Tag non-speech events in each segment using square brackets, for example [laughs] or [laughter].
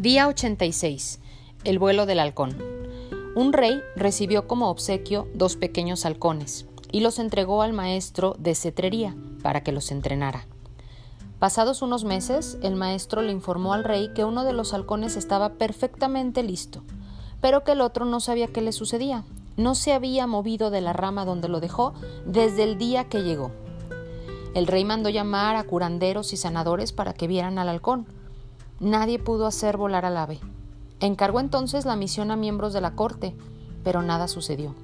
Día 86. El vuelo del halcón. Un rey recibió como obsequio dos pequeños halcones y los entregó al maestro de cetrería para que los entrenara. Pasados unos meses, el maestro le informó al rey que uno de los halcones estaba perfectamente listo, pero que el otro no sabía qué le sucedía. No se había movido de la rama donde lo dejó desde el día que llegó. El rey mandó llamar a curanderos y sanadores para que vieran al halcón Nadie pudo hacer volar al ave. Encargó entonces la misión a miembros de la corte, pero nada sucedió.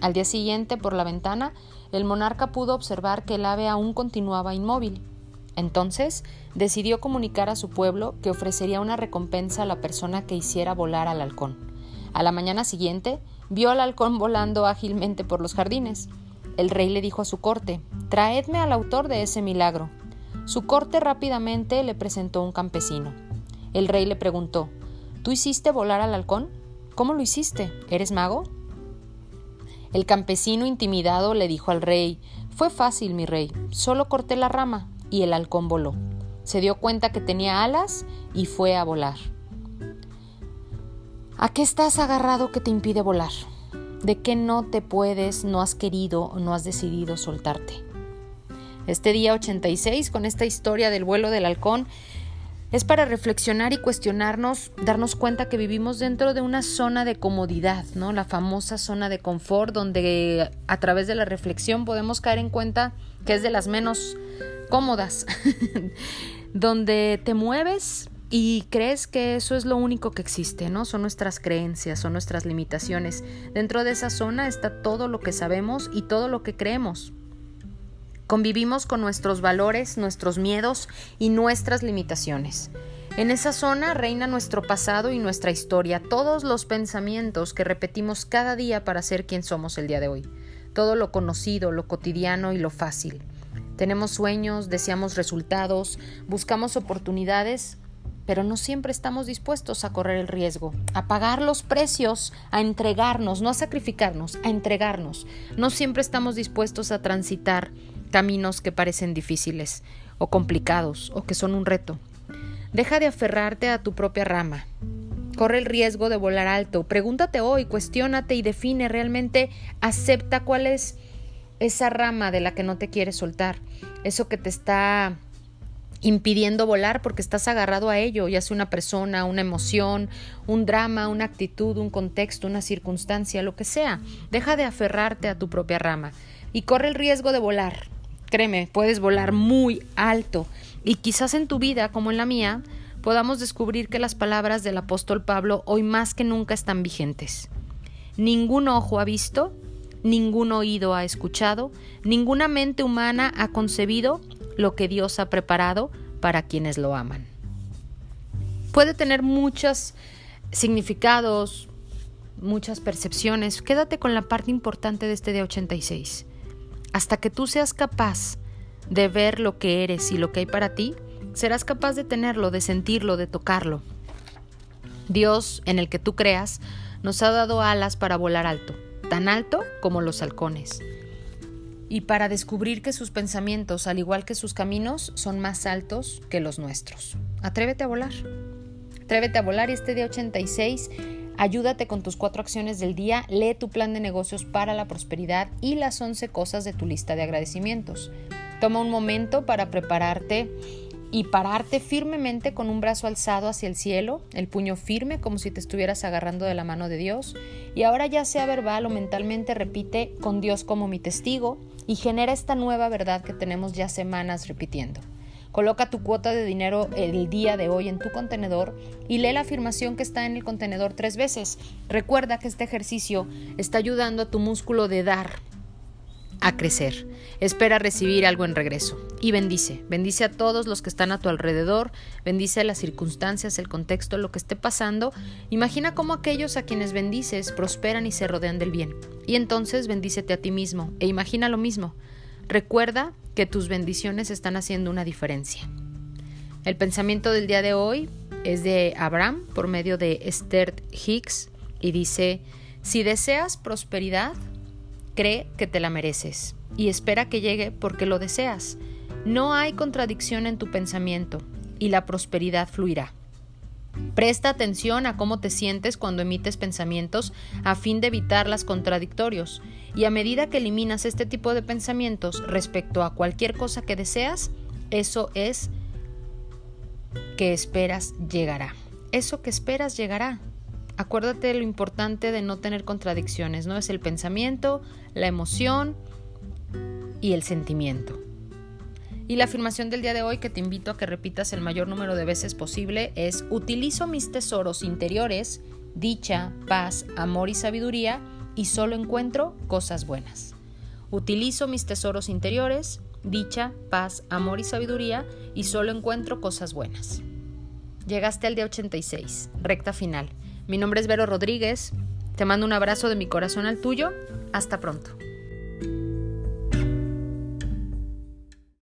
Al día siguiente, por la ventana, el monarca pudo observar que el ave aún continuaba inmóvil. Entonces decidió comunicar a su pueblo que ofrecería una recompensa a la persona que hiciera volar al halcón. A la mañana siguiente vio al halcón volando ágilmente por los jardines. El rey le dijo a su corte Traedme al autor de ese milagro. Su corte rápidamente le presentó un campesino. El rey le preguntó, ¿Tú hiciste volar al halcón? ¿Cómo lo hiciste? ¿Eres mago? El campesino intimidado le dijo al rey, Fue fácil, mi rey, solo corté la rama y el halcón voló. Se dio cuenta que tenía alas y fue a volar. ¿A qué estás agarrado que te impide volar? ¿De qué no te puedes, no has querido o no has decidido soltarte? Este día 86, con esta historia del vuelo del halcón, es para reflexionar y cuestionarnos, darnos cuenta que vivimos dentro de una zona de comodidad, ¿no? La famosa zona de confort donde a través de la reflexión podemos caer en cuenta que es de las menos cómodas, [laughs] donde te mueves y crees que eso es lo único que existe, ¿no? Son nuestras creencias, son nuestras limitaciones. Dentro de esa zona está todo lo que sabemos y todo lo que creemos. Convivimos con nuestros valores, nuestros miedos y nuestras limitaciones. En esa zona reina nuestro pasado y nuestra historia, todos los pensamientos que repetimos cada día para ser quien somos el día de hoy, todo lo conocido, lo cotidiano y lo fácil. Tenemos sueños, deseamos resultados, buscamos oportunidades, pero no siempre estamos dispuestos a correr el riesgo, a pagar los precios, a entregarnos, no a sacrificarnos, a entregarnos. No siempre estamos dispuestos a transitar caminos que parecen difíciles o complicados o que son un reto. Deja de aferrarte a tu propia rama. Corre el riesgo de volar alto. Pregúntate hoy, cuestiónate y define realmente, acepta cuál es esa rama de la que no te quieres soltar, eso que te está impidiendo volar porque estás agarrado a ello, ya sea una persona, una emoción, un drama, una actitud, un contexto, una circunstancia, lo que sea. Deja de aferrarte a tu propia rama y corre el riesgo de volar. Créeme, puedes volar muy alto y quizás en tu vida, como en la mía, podamos descubrir que las palabras del apóstol Pablo hoy más que nunca están vigentes. Ningún ojo ha visto, ningún oído ha escuchado, ninguna mente humana ha concebido lo que Dios ha preparado para quienes lo aman. Puede tener muchos significados, muchas percepciones. Quédate con la parte importante de este día 86. Hasta que tú seas capaz de ver lo que eres y lo que hay para ti, serás capaz de tenerlo, de sentirlo, de tocarlo. Dios, en el que tú creas, nos ha dado alas para volar alto, tan alto como los halcones, y para descubrir que sus pensamientos, al igual que sus caminos, son más altos que los nuestros. Atrévete a volar. Atrévete a volar y este día 86 Ayúdate con tus cuatro acciones del día, lee tu plan de negocios para la prosperidad y las 11 cosas de tu lista de agradecimientos. Toma un momento para prepararte y pararte firmemente con un brazo alzado hacia el cielo, el puño firme como si te estuvieras agarrando de la mano de Dios. Y ahora ya sea verbal o mentalmente repite con Dios como mi testigo y genera esta nueva verdad que tenemos ya semanas repitiendo. Coloca tu cuota de dinero el día de hoy en tu contenedor y lee la afirmación que está en el contenedor tres veces. Recuerda que este ejercicio está ayudando a tu músculo de dar a crecer. Espera recibir algo en regreso. Y bendice. Bendice a todos los que están a tu alrededor. Bendice las circunstancias, el contexto, lo que esté pasando. Imagina cómo aquellos a quienes bendices prosperan y se rodean del bien. Y entonces bendícete a ti mismo. E imagina lo mismo. Recuerda que tus bendiciones están haciendo una diferencia. El pensamiento del día de hoy es de Abraham por medio de Esther Hicks y dice, si deseas prosperidad, cree que te la mereces y espera que llegue porque lo deseas. No hay contradicción en tu pensamiento y la prosperidad fluirá. Presta atención a cómo te sientes cuando emites pensamientos a fin de evitar las contradictorios. Y a medida que eliminas este tipo de pensamientos respecto a cualquier cosa que deseas, eso es que esperas llegará. Eso que esperas llegará. Acuérdate de lo importante de no tener contradicciones, ¿no? Es el pensamiento, la emoción y el sentimiento. Y la afirmación del día de hoy que te invito a que repitas el mayor número de veces posible es utilizo mis tesoros interiores, dicha, paz, amor y sabiduría y solo encuentro cosas buenas. Utilizo mis tesoros interiores, dicha, paz, amor y sabiduría y solo encuentro cosas buenas. Llegaste al día 86, recta final. Mi nombre es Vero Rodríguez. Te mando un abrazo de mi corazón al tuyo. Hasta pronto.